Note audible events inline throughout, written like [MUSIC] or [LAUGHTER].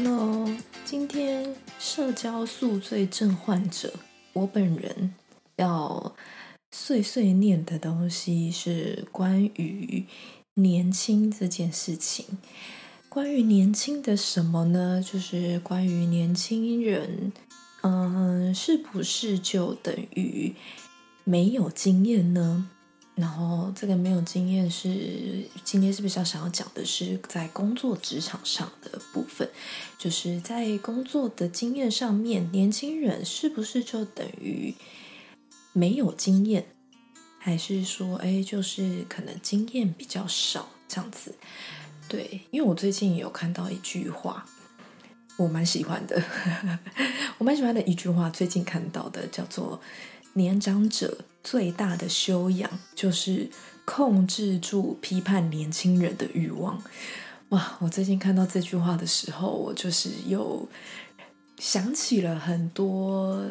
Hello，今天社交宿醉症患者，我本人要碎碎念的东西是关于年轻这件事情。关于年轻的什么呢？就是关于年轻人，嗯，是不是就等于没有经验呢？然后这个没有经验是今天是比较想要讲的是在工作职场上的部分，就是在工作的经验上面，年轻人是不是就等于没有经验，还是说哎，就是可能经验比较少这样子？对，因为我最近有看到一句话，我蛮喜欢的，[LAUGHS] 我蛮喜欢的一句话，最近看到的叫做“年长者”。最大的修养就是控制住批判年轻人的欲望。哇！我最近看到这句话的时候，我就是又想起了很多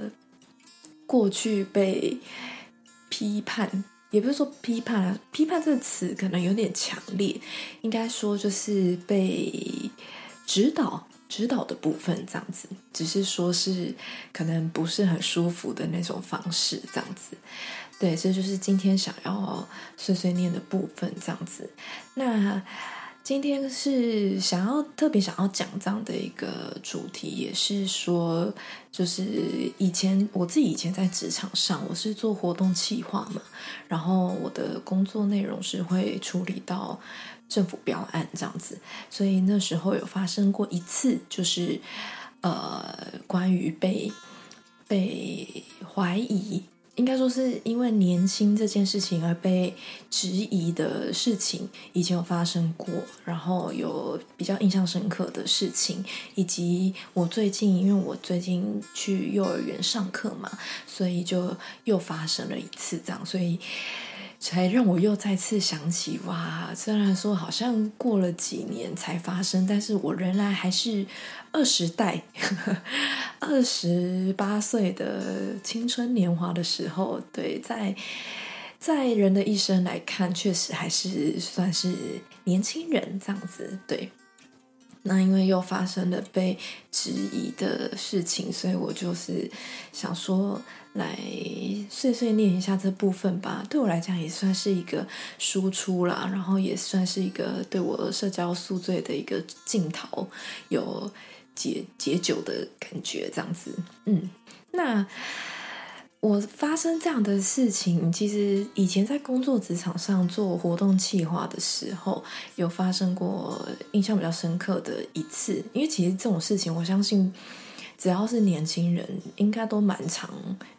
过去被批判，也不是说批判，批判这个词可能有点强烈，应该说就是被指导。指导的部分这样子，只是说是可能不是很舒服的那种方式这样子，对，这就是今天想要碎碎念的部分这样子。那今天是想要特别想要讲这样的一个主题，也是说，就是以前我自己以前在职场上，我是做活动企划嘛，然后我的工作内容是会处理到。政府标案这样子，所以那时候有发生过一次，就是呃，关于被被怀疑，应该说是因为年轻这件事情而被质疑的事情，以前有发生过，然后有比较印象深刻的事情，以及我最近，因为我最近去幼儿园上课嘛，所以就又发生了一次这样，所以。才让我又再次想起，哇！虽然说好像过了几年才发生，但是我仍然还是二十代，[LAUGHS] 二十八岁的青春年华的时候，对，在在人的一生来看，确实还是算是年轻人这样子，对。那因为又发生了被质疑的事情，所以我就是想说来碎碎念一下这部分吧。对我来讲也算是一个输出啦，然后也算是一个对我社交宿醉的一个镜头，有解解酒的感觉，这样子。嗯，那。我发生这样的事情，其实以前在工作职场上做活动企划的时候，有发生过印象比较深刻的一次。因为其实这种事情，我相信只要是年轻人，应该都蛮常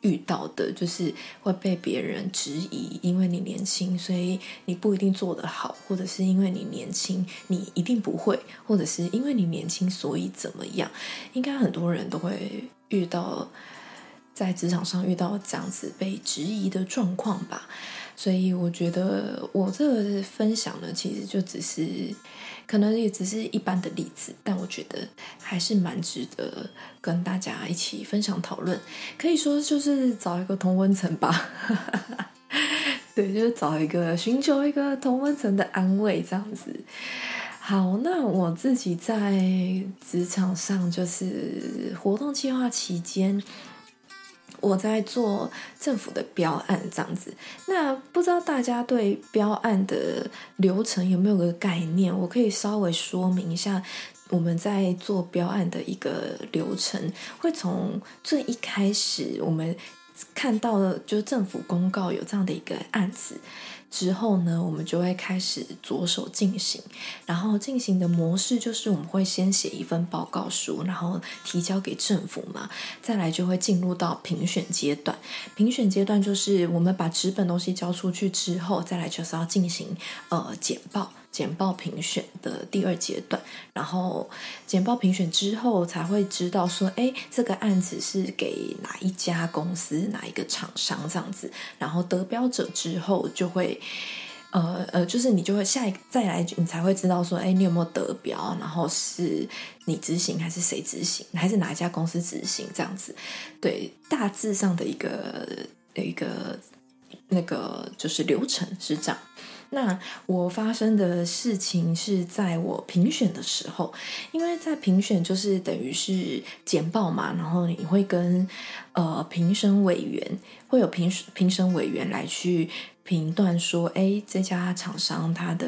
遇到的，就是会被别人质疑，因为你年轻，所以你不一定做得好，或者是因为你年轻，你一定不会，或者是因为你年轻，所以怎么样？应该很多人都会遇到。在职场上遇到这样子被质疑的状况吧，所以我觉得我这个分享呢，其实就只是可能也只是一般的例子，但我觉得还是蛮值得跟大家一起分享讨论。可以说就是找一个同温层吧，[LAUGHS] 对，就是找一个寻求一个同温层的安慰这样子。好，那我自己在职场上就是活动计划期间。我在做政府的标案这样子，那不知道大家对标案的流程有没有个概念？我可以稍微说明一下，我们在做标案的一个流程，会从最一开始我们看到了，就是政府公告有这样的一个案子。之后呢，我们就会开始着手进行，然后进行的模式就是我们会先写一份报告书，然后提交给政府嘛，再来就会进入到评选阶段。评选阶段就是我们把纸本东西交出去之后，再来就是要进行呃简报。简报评选的第二阶段，然后简报评选之后才会知道说，哎，这个案子是给哪一家公司、哪一个厂商这样子。然后得标者之后，就会，呃呃，就是你就会下一再来，你才会知道说，哎，你有没有得标？然后是你执行还是谁执行，还是哪一家公司执行这样子？对，大致上的一个一个那个就是流程是这样。那我发生的事情是在我评选的时候，因为在评选就是等于是简报嘛，然后你会跟呃评审委员会有评评审委员来去评断说，哎，这家厂商他的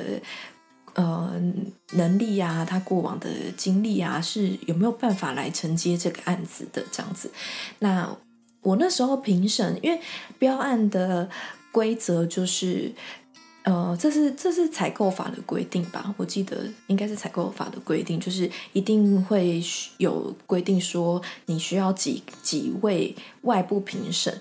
呃能力啊，他过往的经历啊，是有没有办法来承接这个案子的这样子。那我那时候评审，因为标案的规则就是，呃，这是这是采购法的规定吧？我记得应该是采购法的规定，就是一定会有规定说，你需要几几位外部评审，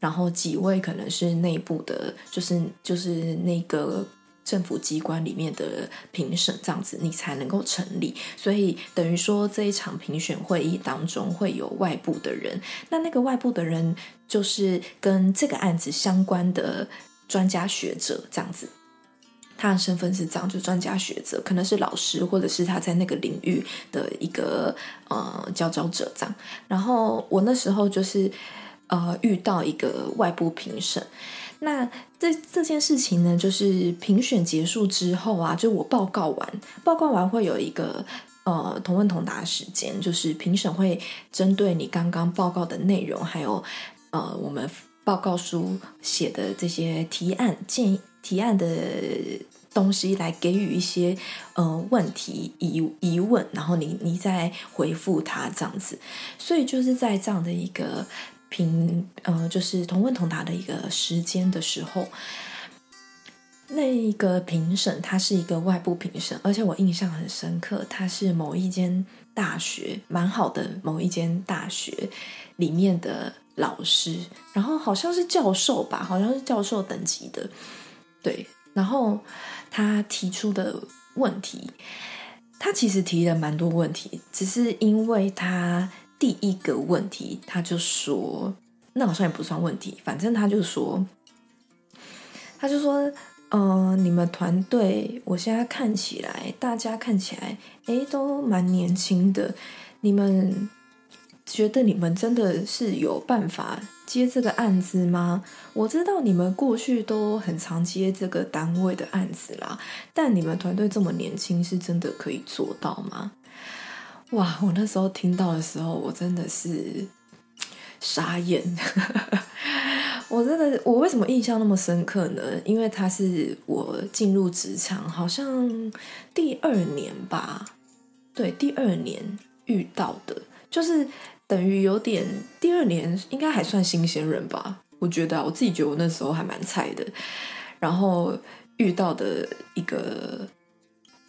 然后几位可能是内部的，就是就是那个。政府机关里面的评审这样子，你才能够成立。所以等于说，这一场评选会议当中会有外部的人。那那个外部的人就是跟这个案子相关的专家学者这样子。他的身份是这样，就专家学者，可能是老师，或者是他在那个领域的一个呃佼佼者这样。然后我那时候就是呃遇到一个外部评审。那这这件事情呢，就是评选结束之后啊，就我报告完，报告完会有一个呃同问同答时间，就是评审会针对你刚刚报告的内容，还有呃我们报告书写的这些提案建议提案的东西，来给予一些呃问题疑疑问，然后你你再回复他这样子，所以就是在这样的一个。评呃，就是同问同答的一个时间的时候，那一个评审他是一个外部评审，而且我印象很深刻，他是某一间大学蛮好的某一间大学里面的老师，然后好像是教授吧，好像是教授等级的，对，然后他提出的问题，他其实提了蛮多问题，只是因为他。第一个问题，他就说，那好像也不算问题，反正他就说，他就说，嗯，你们团队，我现在看起来，大家看起来，哎，都蛮年轻的，你们觉得你们真的是有办法接这个案子吗？我知道你们过去都很常接这个单位的案子啦，但你们团队这么年轻，是真的可以做到吗？哇！我那时候听到的时候，我真的是傻眼。[LAUGHS] 我真的，我为什么印象那么深刻呢？因为他是我进入职场好像第二年吧，对，第二年遇到的，就是等于有点第二年应该还算新鲜人吧。我觉得，我自己觉得我那时候还蛮菜的。然后遇到的一个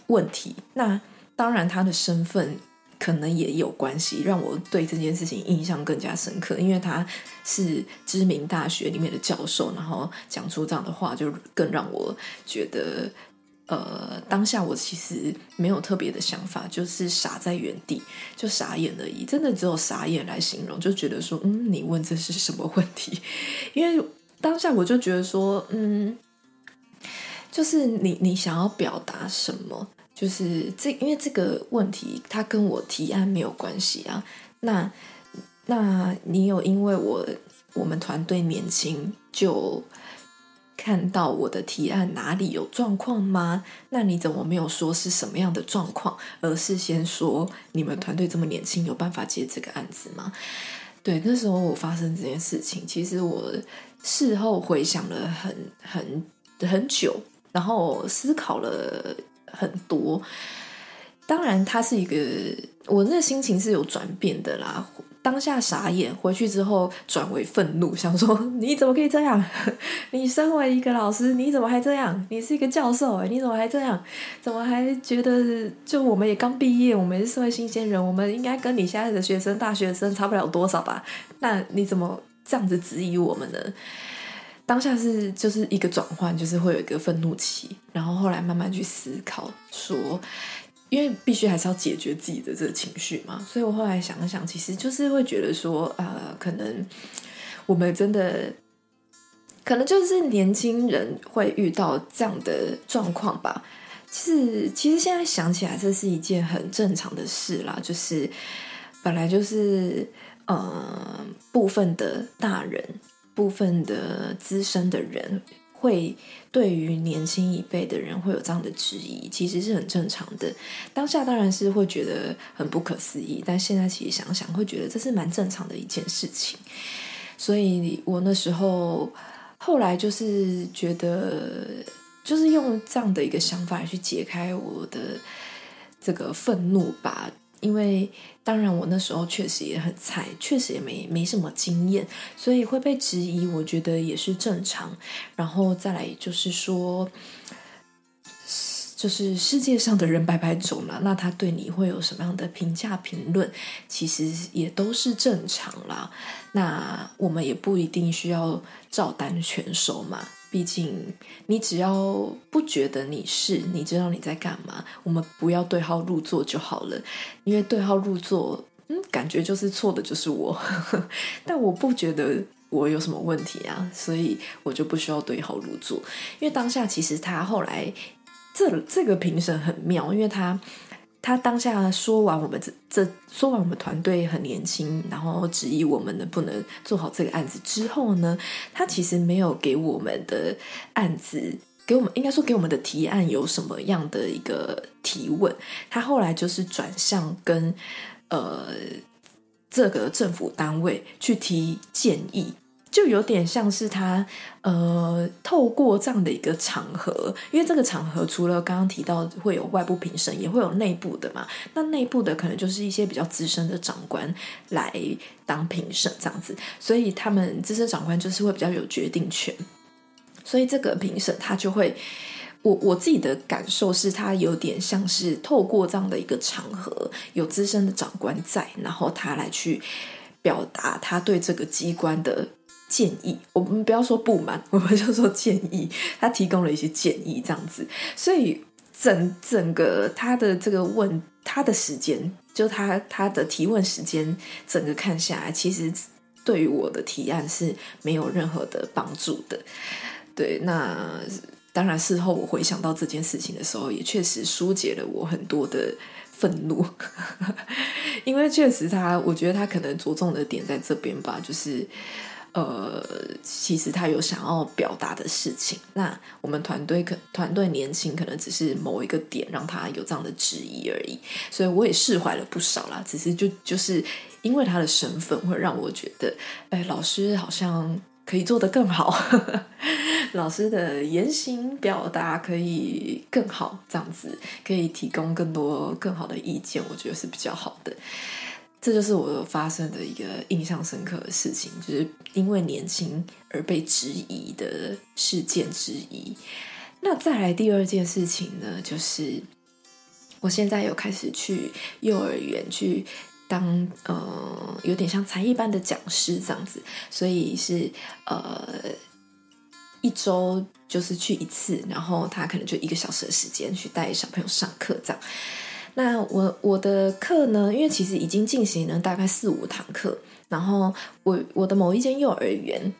问题，那当然他的身份。可能也有关系，让我对这件事情印象更加深刻，因为他是知名大学里面的教授，然后讲出这样的话，就更让我觉得，呃，当下我其实没有特别的想法，就是傻在原地，就傻眼而已，真的只有傻眼来形容，就觉得说，嗯，你问这是什么问题？[LAUGHS] 因为当下我就觉得说，嗯，就是你你想要表达什么？就是这，因为这个问题，它跟我提案没有关系啊。那，那你有因为我我们团队年轻就看到我的提案哪里有状况吗？那你怎么没有说是什么样的状况，而是先说你们团队这么年轻，有办法接这个案子吗？对，那时候我发生这件事情，其实我事后回想了很很很久，然后思考了。很多，当然，他是一个，我那心情是有转变的啦。当下傻眼，回去之后转为愤怒，想说你怎么可以这样？[LAUGHS] 你身为一个老师，你怎么还这样？你是一个教授，你怎么还这样？怎么还觉得就我们也刚毕业，我们是社会新鲜人，我们应该跟你现在的学生、大学生差不了多少吧？那你怎么这样子质疑我们呢？当下是就是一个转换，就是会有一个愤怒期，然后后来慢慢去思考，说，因为必须还是要解决自己的这个情绪嘛，所以我后来想了想，其实就是会觉得说，呃，可能我们真的，可能就是年轻人会遇到这样的状况吧。是，其实现在想起来，这是一件很正常的事啦，就是本来就是呃部分的大人。部分的资深的人会对于年轻一辈的人会有这样的质疑，其实是很正常的。当下当然是会觉得很不可思议，但现在其实想想，会觉得这是蛮正常的一件事情。所以我那时候后来就是觉得，就是用这样的一个想法去解开我的这个愤怒吧。因为当然，我那时候确实也很菜，确实也没没什么经验，所以会被质疑，我觉得也是正常。然后再来就是说，就是世界上的人百百种嘛，那他对你会有什么样的评价评论，其实也都是正常啦。那我们也不一定需要照单全收嘛。毕竟，你只要不觉得你是，你知道你在干嘛，我们不要对号入座就好了。因为对号入座，嗯，感觉就是错的，就是我。[LAUGHS] 但我不觉得我有什么问题啊，所以我就不需要对号入座。因为当下其实他后来，这这个评审很妙，因为他。他当下说完我们这这说完我们团队很年轻，然后质疑我们能不能做好这个案子之后呢，他其实没有给我们的案子给我们应该说给我们的提案有什么样的一个提问，他后来就是转向跟呃这个政府单位去提建议。就有点像是他，呃，透过这样的一个场合，因为这个场合除了刚刚提到会有外部评审，也会有内部的嘛。那内部的可能就是一些比较资深的长官来当评审这样子，所以他们资深长官就是会比较有决定权。所以这个评审他就会，我我自己的感受是他有点像是透过这样的一个场合，有资深的长官在，然后他来去表达他对这个机关的。建议我们不要说不满，[LAUGHS] 我们就说建议。他提供了一些建议，这样子，所以整整个他的这个问他的时间，就他他的提问时间，整个看下来，其实对于我的提案是没有任何的帮助的。对，那当然事后我回想到这件事情的时候，也确实疏解了我很多的 [LAUGHS] 愤怒，[LAUGHS] 因为确实他，我觉得他可能着重的点在这边吧，就是。呃，其实他有想要表达的事情，那我们团队可团队年轻，可能只是某一个点让他有这样的质疑而已，所以我也释怀了不少啦。只是就就是因为他的身份，会让我觉得，哎，老师好像可以做得更好，[LAUGHS] 老师的言行表达可以更好，这样子可以提供更多更好的意见，我觉得是比较好的。这就是我有发生的一个印象深刻的事情，就是因为年轻而被质疑的事件之一。那再来第二件事情呢，就是我现在有开始去幼儿园去当呃，有点像才艺班的讲师这样子，所以是呃一周就是去一次，然后他可能就一个小时的时间去带小朋友上课这样。那我我的课呢？因为其实已经进行了大概四五堂课，然后我我的某一间幼儿园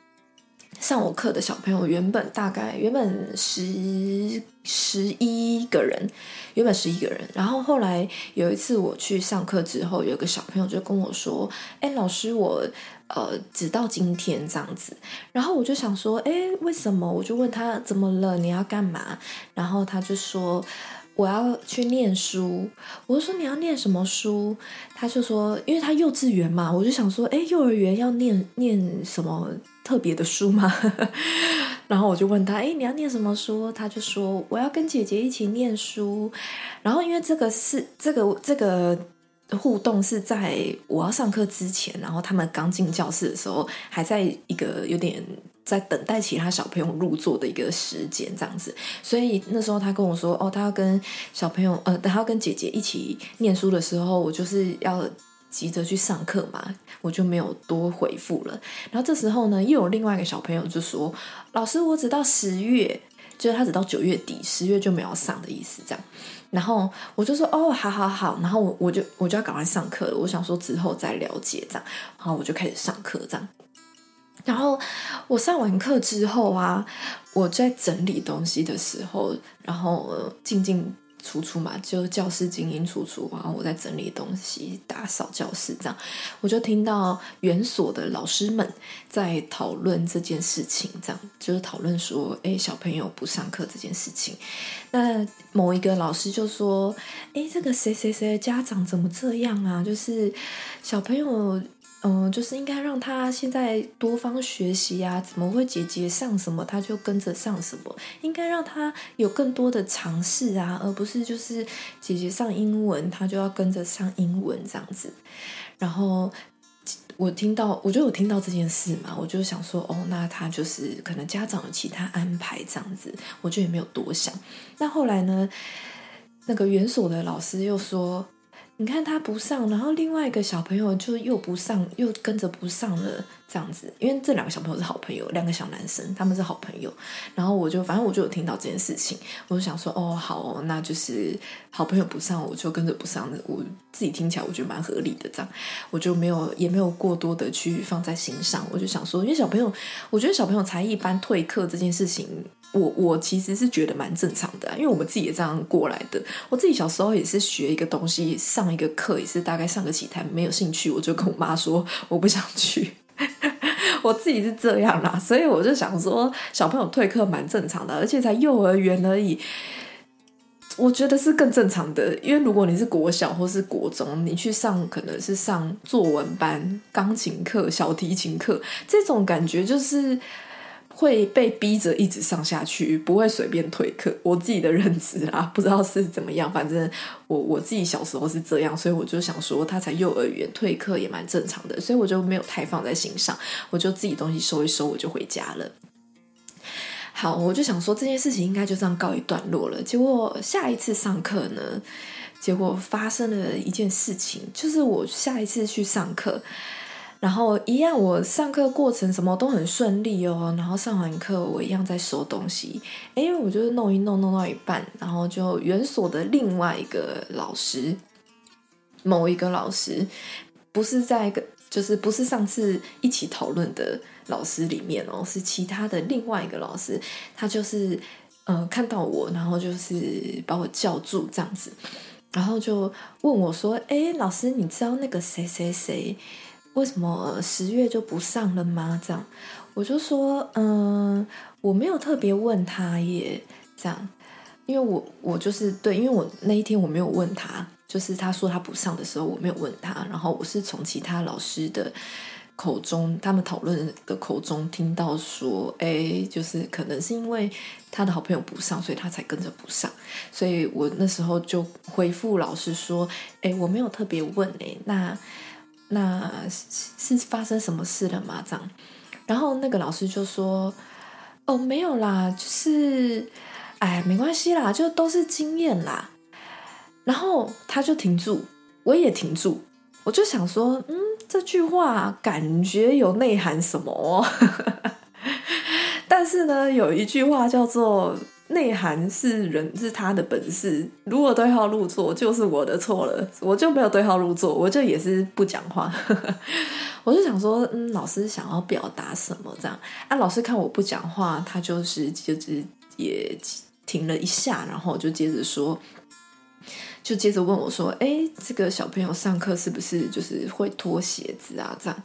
上我课的小朋友，原本大概原本十十一个人，原本十一个人，然后后来有一次我去上课之后，有个小朋友就跟我说：“哎，老师，我呃只到今天这样子。”然后我就想说：“哎，为什么？”我就问他怎么了？你要干嘛？然后他就说。我要去念书，我就说你要念什么书？他就说，因为他幼稚园嘛，我就想说，哎，幼儿园要念念什么特别的书吗？[LAUGHS] 然后我就问他，哎，你要念什么书？他就说，我要跟姐姐一起念书。然后因为这个是这个这个互动是在我要上课之前，然后他们刚进教室的时候，还在一个有点。在等待其他小朋友入座的一个时间，这样子，所以那时候他跟我说：“哦，他要跟小朋友，呃，他要跟姐姐一起念书的时候，我就是要急着去上课嘛，我就没有多回复了。然后这时候呢，又有另外一个小朋友就说：‘老师，我只到十月，就是他只到九月底，十月就没有上的意思。’这样，然后我就说：‘哦，好好好。’然后我我就我就要赶快上课了，我想说之后再了解这样，然后我就开始上课这样。”然后我上完课之后啊，我在整理东西的时候，然后进进出出嘛，就教室进进出出，然后我在整理东西、打扫教室这样，我就听到园所的老师们在讨论这件事情，这样就是讨论说，哎，小朋友不上课这件事情。那某一个老师就说，哎，这个谁谁谁的家长怎么这样啊？就是小朋友。嗯，就是应该让他现在多方学习啊！怎么会姐姐上什么他就跟着上什么？应该让他有更多的尝试啊，而不是就是姐姐上英文他就要跟着上英文这样子。然后我听到，我就有听到这件事嘛，我就想说，哦，那他就是可能家长有其他安排这样子，我就也没有多想。那后来呢，那个园所的老师又说。你看他不上，然后另外一个小朋友就又不上，又跟着不上了，这样子。因为这两个小朋友是好朋友，两个小男生，他们是好朋友。然后我就反正我就有听到这件事情，我就想说，哦，好，那就是好朋友不上，我就跟着不上。我自己听起来我觉得蛮合理的，这样我就没有也没有过多的去放在心上。我就想说，因为小朋友，我觉得小朋友才艺班退课这件事情。我我其实是觉得蛮正常的，因为我们自己也这样过来的。我自己小时候也是学一个东西，上一个课也是大概上个几堂，没有兴趣，我就跟我妈说我不想去。[LAUGHS] 我自己是这样啦，所以我就想说，小朋友退课蛮正常的，而且才幼儿园而已，我觉得是更正常的。因为如果你是国小或是国中，你去上可能是上作文班、钢琴课、小提琴课，这种感觉就是。会被逼着一直上下去，不会随便退课。我自己的认知啊，不知道是怎么样。反正我我自己小时候是这样，所以我就想说，他才幼儿园退课也蛮正常的，所以我就没有太放在心上。我就自己东西收一收，我就回家了。好，我就想说这件事情应该就这样告一段落了。结果下一次上课呢，结果发生了一件事情，就是我下一次去上课。然后一样，我上课过程什么都很顺利哦。然后上完课，我一样在收东西。哎，我就是弄一弄，弄到一半，然后就园所的另外一个老师，某一个老师，不是在一个，就是不是上次一起讨论的老师里面哦，是其他的另外一个老师。他就是呃看到我，然后就是把我叫住这样子，然后就问我说：“哎，老师，你知道那个谁谁谁？”为什么十月就不上了吗？这样，我就说，嗯，我没有特别问他耶，这样，因为我我就是对，因为我那一天我没有问他，就是他说他不上的时候，我没有问他，然后我是从其他老师的口中，他们讨论的口中听到说，哎，就是可能是因为他的好朋友不上，所以他才跟着不上，所以我那时候就回复老师说，哎，我没有特别问哎，那。那是是发生什么事了吗？这样，然后那个老师就说：“哦，没有啦，就是，哎，没关系啦，就都是经验啦。”然后他就停住，我也停住，我就想说：“嗯，这句话感觉有内涵什么？” [LAUGHS] 但是呢，有一句话叫做。内涵是人是他的本事，如果对号入座就是我的错了，我就没有对号入座，我就也是不讲话。[LAUGHS] 我就想说，嗯，老师想要表达什么这样？啊，老师看我不讲话，他就是就是也停了一下，然后就接着说，就接着问我说，哎，这个小朋友上课是不是就是会脱鞋子啊？这样，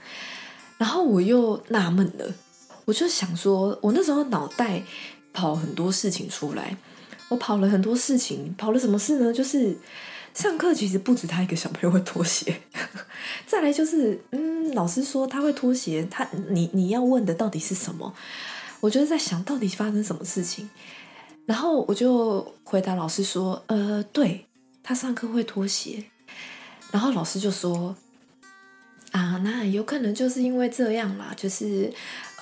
然后我又纳闷了，我就想说，我那时候脑袋。跑很多事情出来，我跑了很多事情，跑了什么事呢？就是上课其实不止他一个小朋友会脱鞋，[LAUGHS] 再来就是，嗯，老师说他会脱鞋，他你你要问的到底是什么？我就是在想到底发生什么事情，然后我就回答老师说，呃，对他上课会脱鞋，然后老师就说。啊，那有可能就是因为这样啦，就是，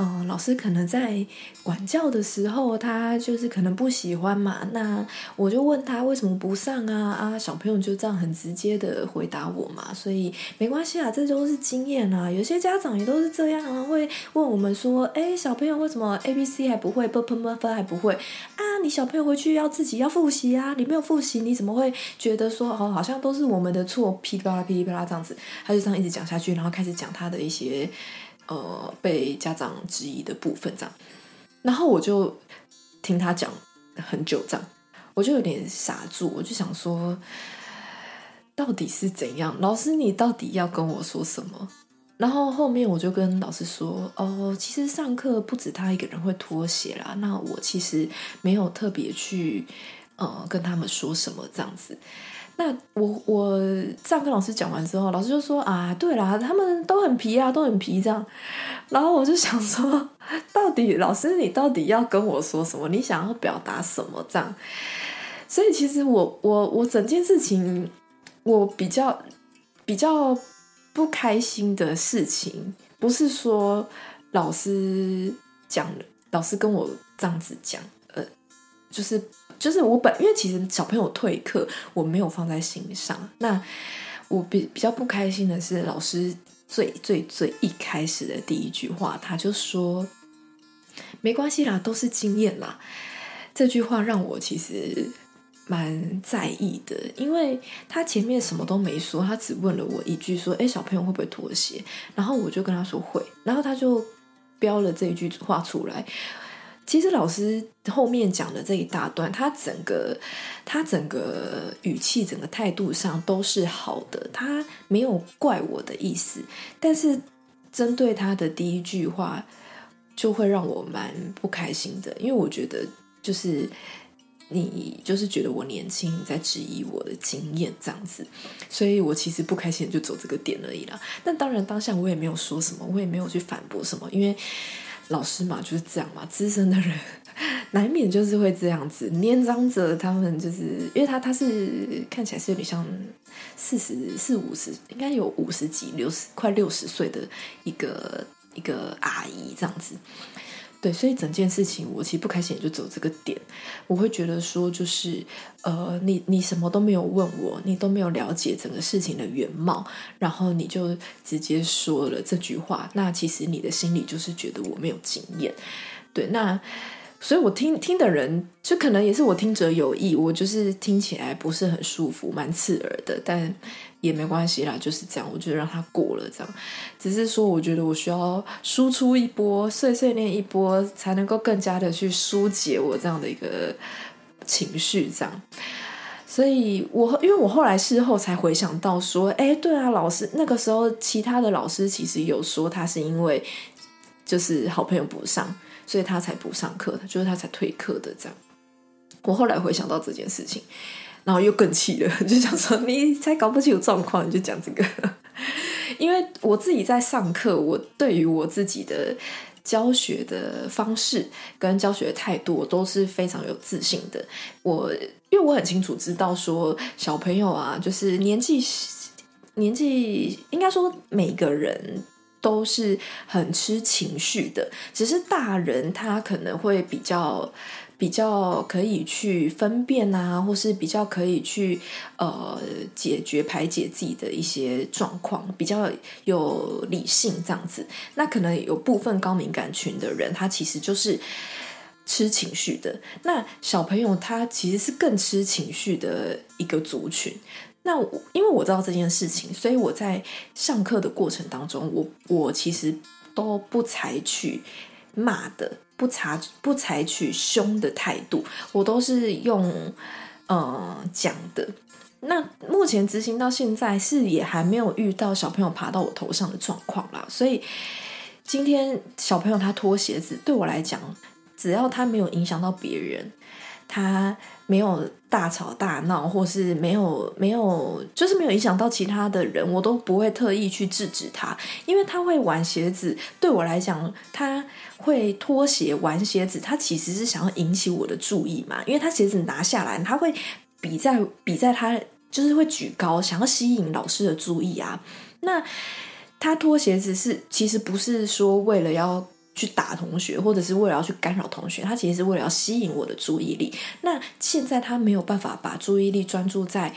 呃，老师可能在管教的时候，他就是可能不喜欢嘛。那我就问他为什么不上啊？啊，小朋友就这样很直接的回答我嘛，所以没关系啊，这都是经验啊。有些家长也都是这样啊，会问我们说，哎，小朋友为什么 A B C 还不会，B P M 还不会啊？你小朋友回去要自己要复习啊，你没有复习，你怎么会觉得说哦，好像都是我们的错，噼里啪啦噼里啪啦这样子，他就这样一直讲下去。然后开始讲他的一些呃被家长质疑的部分，这样，然后我就听他讲很久，这样，我就有点傻住，我就想说，到底是怎样？老师，你到底要跟我说什么？然后后面我就跟老师说，哦，其实上课不止他一个人会脱鞋啦，那我其实没有特别去呃跟他们说什么这样子。那我我这样跟老师讲完之后，老师就说啊，对啦，他们都很皮啊，都很皮这样。然后我就想说，[LAUGHS] 到底老师你到底要跟我说什么？你想要表达什么这样？所以其实我我我整件事情，我比较比较不开心的事情，不是说老师讲，老师跟我这样子讲，就是。就是我本因为其实小朋友退课我没有放在心上，那我比比较不开心的是老师最最最一开始的第一句话，他就说没关系啦，都是经验啦。这句话让我其实蛮在意的，因为他前面什么都没说，他只问了我一句说：“哎，小朋友会不会脱鞋？”然后我就跟他说会，然后他就标了这一句话出来。其实老师后面讲的这一大段，他整个他整个语气、整个态度上都是好的，他没有怪我的意思。但是针对他的第一句话，就会让我蛮不开心的，因为我觉得就是你就是觉得我年轻，你在质疑我的经验这样子，所以我其实不开心就走这个点而已啦。但当然当下我也没有说什么，我也没有去反驳什么，因为。老师嘛就是这样嘛，资深的人 [LAUGHS] 难免就是会这样子。年长者他们就是，因为他他是看起来是有点像四十四五十，应该有五十几六十快六十岁的一个一个阿姨这样子。对，所以整件事情我其实不开心，也就走这个点。我会觉得说，就是呃，你你什么都没有问我，你都没有了解整个事情的原貌，然后你就直接说了这句话，那其实你的心里就是觉得我没有经验。对，那。所以，我听听的人，就可能也是我听者有意，我就是听起来不是很舒服，蛮刺耳的，但也没关系啦，就是这样，我就让他过了，这样。只是说，我觉得我需要输出一波，碎碎念一波，才能够更加的去疏解我这样的一个情绪，这样。所以，我因为我后来事后才回想到说，哎，对啊，老师那个时候，其他的老师其实有说他是因为就是好朋友不上。所以他才不上课，就是他才退课的这样。我后来回想到这件事情，然后又更气了，[LAUGHS] 就想说你才搞不清楚状况，你就讲这个。[LAUGHS] 因为我自己在上课，我对于我自己的教学的方式跟教学的态度，都是非常有自信的。我因为我很清楚知道说，小朋友啊，就是年纪年纪，应该说每个人。都是很吃情绪的，只是大人他可能会比较比较可以去分辨啊，或是比较可以去呃解决排解自己的一些状况，比较有理性这样子。那可能有部分高敏感群的人，他其实就是吃情绪的。那小朋友他其实是更吃情绪的一个族群。那因为我知道这件事情，所以我在上课的过程当中，我我其实都不采取骂的，不采不采取凶的态度，我都是用呃讲的。那目前执行到现在是也还没有遇到小朋友爬到我头上的状况啦，所以今天小朋友他脱鞋子，对我来讲，只要他没有影响到别人。他没有大吵大闹，或是没有没有，就是没有影响到其他的人，我都不会特意去制止他，因为他会玩鞋子，对我来讲，他会脱鞋玩鞋子，他其实是想要引起我的注意嘛，因为他鞋子拿下来，他会比在比在他就是会举高，想要吸引老师的注意啊。那他脱鞋子是其实不是说为了要。去打同学，或者是为了要去干扰同学，他其实是为了要吸引我的注意力。那现在他没有办法把注意力专注在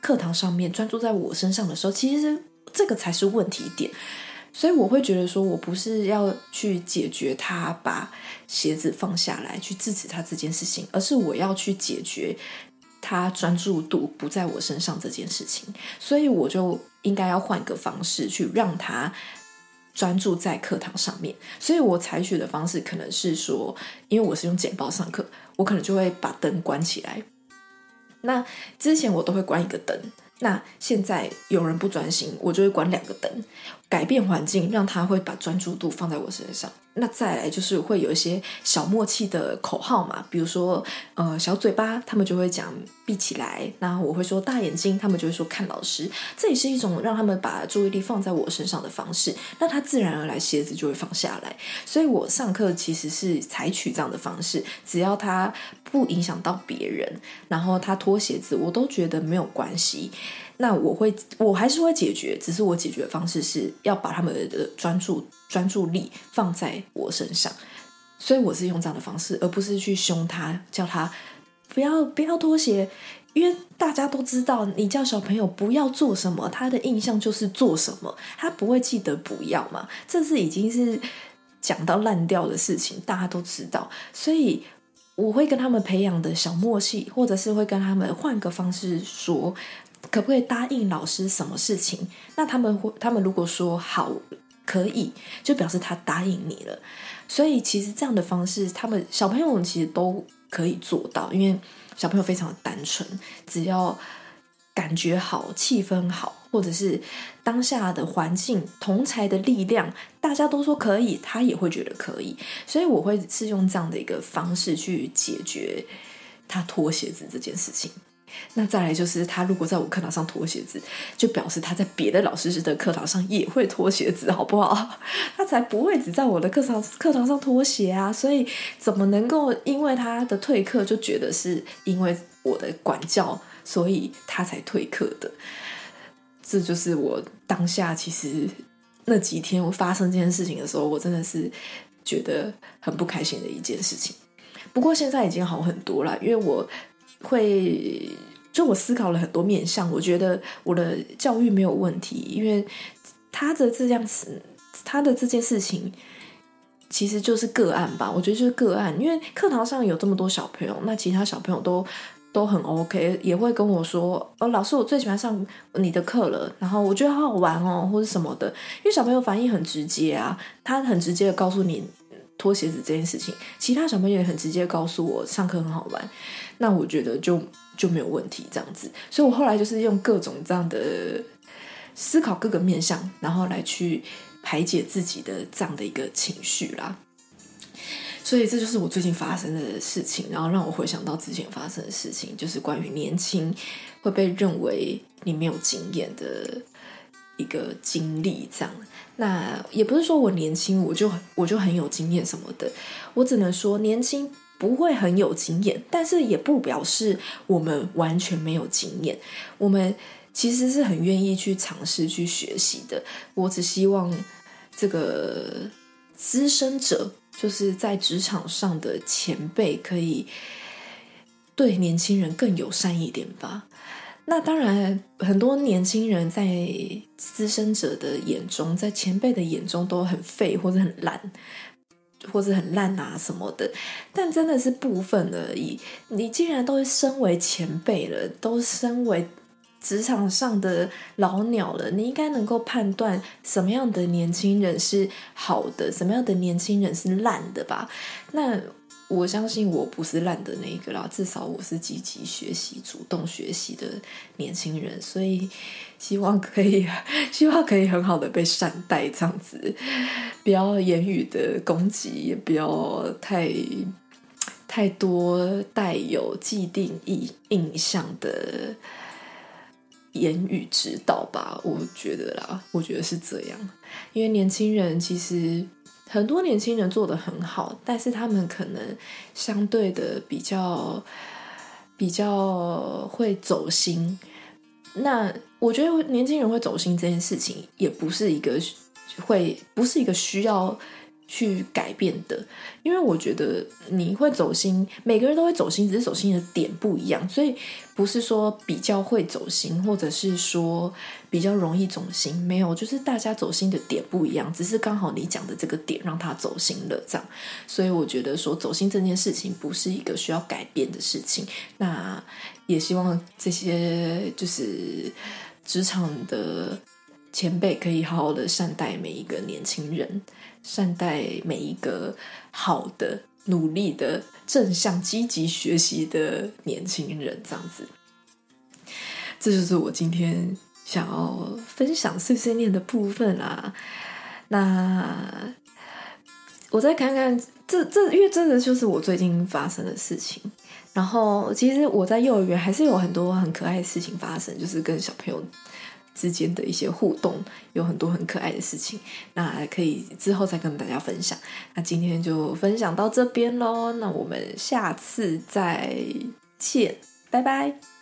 课堂上面，专注在我身上的时候，其实这个才是问题点。所以我会觉得说，我不是要去解决他把鞋子放下来，去制止他这件事情，而是我要去解决他专注度不在我身上这件事情。所以我就应该要换个方式去让他。专注在课堂上面，所以我采取的方式可能是说，因为我是用简报上课，我可能就会把灯关起来，那之前我都会关一个灯，那现在有人不专心，我就会关两个灯，改变环境，让他会把专注度放在我身上。那再来就是会有一些小默契的口号嘛，比如说呃小嘴巴，他们就会讲闭起来，那我会说大眼睛，他们就会说看老师，这也是一种让他们把注意力放在我身上的方式。那他自然而然鞋子就会放下来，所以我上课其实是采取这样的方式，只要他不影响到别人，然后他脱鞋子，我都觉得没有关系。那我会，我还是会解决，只是我解决的方式是要把他们的专注专注力放在我身上，所以我是用这样的方式，而不是去凶他，叫他不要不要脱鞋，因为大家都知道，你叫小朋友不要做什么，他的印象就是做什么，他不会记得不要嘛，这是已经是讲到烂掉的事情，大家都知道，所以我会跟他们培养的小默契，或者是会跟他们换个方式说。可不可以答应老师什么事情？那他们会，他们如果说好可以，就表示他答应你了。所以其实这样的方式，他们小朋友其实都可以做到，因为小朋友非常的单纯，只要感觉好、气氛好，或者是当下的环境、同才的力量，大家都说可以，他也会觉得可以。所以我会是用这样的一个方式去解决他脱鞋子这件事情。那再来就是，他如果在我课堂上脱鞋子，就表示他在别的老师的课堂上也会脱鞋子，好不好？[LAUGHS] 他才不会只在我的课堂课堂上脱鞋啊！所以怎么能够因为他的退课就觉得是因为我的管教，所以他才退课的？这就是我当下其实那几天我发生这件事情的时候，我真的是觉得很不开心的一件事情。不过现在已经好很多了，因为我。会，就我思考了很多面向，我觉得我的教育没有问题，因为他的这样子，他的这件事情其实就是个案吧。我觉得就是个案，因为课堂上有这么多小朋友，那其他小朋友都都很 OK，也会跟我说：“哦，老师，我最喜欢上你的课了。”然后我觉得好好玩哦，或者什么的。因为小朋友反应很直接啊，他很直接的告诉你。脱鞋子这件事情，其他小朋友也很直接告诉我上课很好玩，那我觉得就就没有问题这样子。所以我后来就是用各种这样的思考各个面向，然后来去排解自己的这样的一个情绪啦。所以这就是我最近发生的事情，然后让我回想到之前发生的事情，就是关于年轻会被认为你没有经验的一个经历这样。那也不是说我年轻，我就我就很有经验什么的，我只能说年轻不会很有经验，但是也不表示我们完全没有经验。我们其实是很愿意去尝试去学习的。我只希望这个资深者，就是在职场上的前辈，可以对年轻人更友善一点吧。那当然，很多年轻人在资深者的眼中，在前辈的眼中都很废或者很烂，或者很烂啊什么的。但真的是部分而已。你既然都身为前辈了，都身为职场上的老鸟了，你应该能够判断什么样的年轻人是好的，什么样的年轻人是烂的吧？那。我相信我不是烂的那一个啦，至少我是积极学习、主动学习的年轻人，所以希望可以，[LAUGHS] 希望可以很好的被善待，这样子，不要言语的攻击，也不要太太多带有既定印印象的言语指导吧。我觉得啦，我觉得是这样，因为年轻人其实。很多年轻人做的很好，但是他们可能相对的比较比较会走心。那我觉得年轻人会走心这件事情，也不是一个会不是一个需要。去改变的，因为我觉得你会走心，每个人都会走心，只是走心的点不一样，所以不是说比较会走心，或者是说比较容易走心，没有，就是大家走心的点不一样，只是刚好你讲的这个点让他走心了，这样，所以我觉得说走心这件事情不是一个需要改变的事情，那也希望这些就是职场的。前辈可以好好的善待每一个年轻人，善待每一个好的、努力的、正向、积极学习的年轻人，这样子。这就是我今天想要分享碎碎念的部分啦。那我再看看这这，因为真的就是我最近发生的事情。然后其实我在幼儿园还是有很多很可爱的事情发生，就是跟小朋友之间的一些互动，有很多很可爱的事情。那可以之后再跟大家分享。那今天就分享到这边喽，那我们下次再见，拜拜。